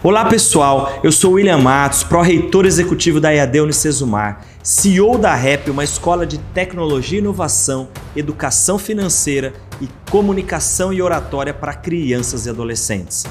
Olá pessoal, eu sou William Matos, pró-reitor executivo da EAD Unicesumar, CEO da REP, uma escola de tecnologia e inovação, educação financeira e comunicação e oratória para crianças e adolescentes.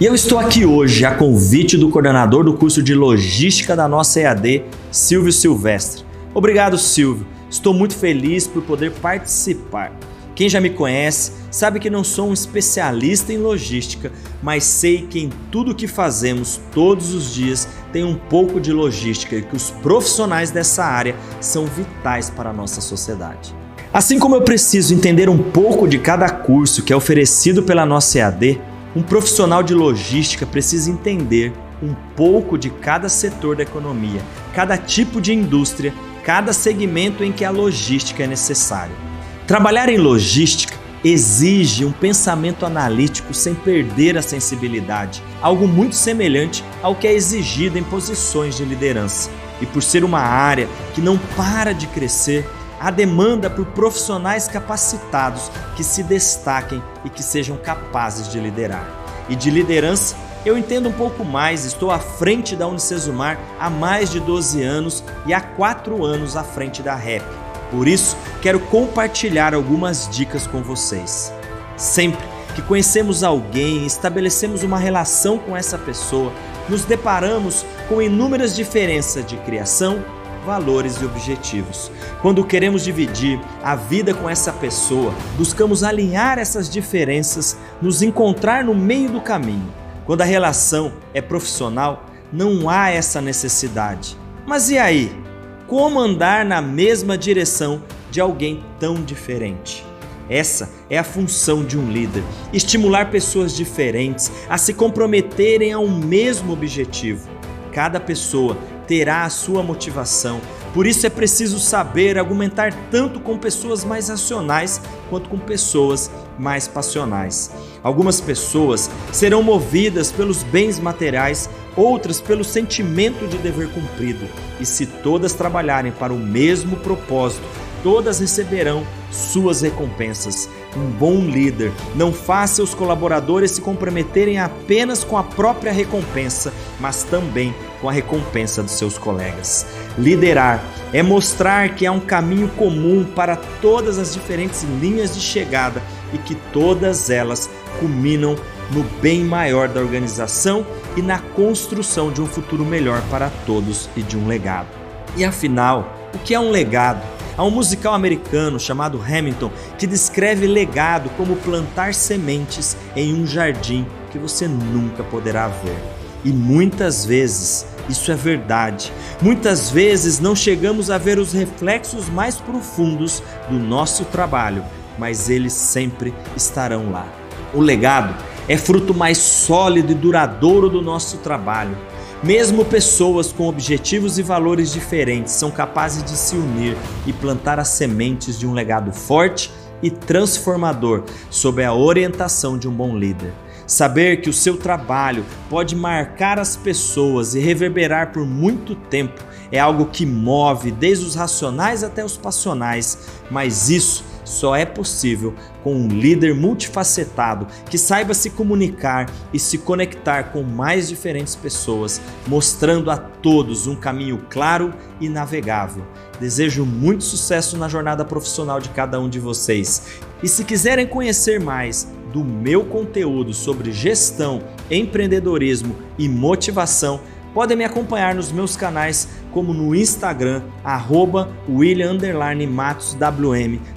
E eu estou aqui hoje a convite do coordenador do curso de logística da nossa EAD, Silvio Silvestre. Obrigado, Silvio. Estou muito feliz por poder participar. Quem já me conhece sabe que não sou um especialista em logística, mas sei que em tudo que fazemos todos os dias tem um pouco de logística e que os profissionais dessa área são vitais para a nossa sociedade. Assim como eu preciso entender um pouco de cada curso que é oferecido pela nossa EAD, um profissional de logística precisa entender um pouco de cada setor da economia, cada tipo de indústria, cada segmento em que a logística é necessária. Trabalhar em logística exige um pensamento analítico sem perder a sensibilidade, algo muito semelhante ao que é exigido em posições de liderança. E por ser uma área que não para de crescer, há demanda por profissionais capacitados que se destaquem e que sejam capazes de liderar. E de liderança, eu entendo um pouco mais, estou à frente da Unicesumar há mais de 12 anos e há 4 anos à frente da REP por isso, quero compartilhar algumas dicas com vocês. Sempre que conhecemos alguém, estabelecemos uma relação com essa pessoa, nos deparamos com inúmeras diferenças de criação, valores e objetivos. Quando queremos dividir a vida com essa pessoa, buscamos alinhar essas diferenças, nos encontrar no meio do caminho. Quando a relação é profissional, não há essa necessidade. Mas e aí? Como andar na mesma direção de alguém tão diferente. Essa é a função de um líder: estimular pessoas diferentes a se comprometerem a um mesmo objetivo. Cada pessoa terá a sua motivação, por isso é preciso saber argumentar tanto com pessoas mais racionais quanto com pessoas mais passionais. Algumas pessoas serão movidas pelos bens materiais, outras pelo sentimento de dever cumprido. E se todas trabalharem para o mesmo propósito, todas receberão suas recompensas. Um bom líder não faz seus colaboradores se comprometerem apenas com a própria recompensa, mas também com a recompensa dos seus colegas. Liderar é mostrar que há um caminho comum para todas as diferentes linhas de chegada e que todas elas culminam no bem maior da organização e na construção de um futuro melhor para todos e de um legado. E afinal, o que é um legado? Há um musical americano chamado Hamilton que descreve legado como plantar sementes em um jardim que você nunca poderá ver. E muitas vezes isso é verdade. Muitas vezes não chegamos a ver os reflexos mais profundos do nosso trabalho, mas eles sempre estarão lá. O legado é fruto mais sólido e duradouro do nosso trabalho. Mesmo pessoas com objetivos e valores diferentes são capazes de se unir e plantar as sementes de um legado forte e transformador sob a orientação de um bom líder. Saber que o seu trabalho pode marcar as pessoas e reverberar por muito tempo é algo que move desde os racionais até os passionais, mas isso só é possível com um líder multifacetado que saiba se comunicar e se conectar com mais diferentes pessoas, mostrando a todos um caminho claro e navegável. Desejo muito sucesso na jornada profissional de cada um de vocês. E se quiserem conhecer mais, do meu conteúdo sobre gestão, empreendedorismo e motivação, podem me acompanhar nos meus canais, como no Instagram, arroba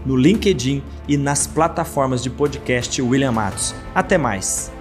no LinkedIn e nas plataformas de podcast William Matos. Até mais!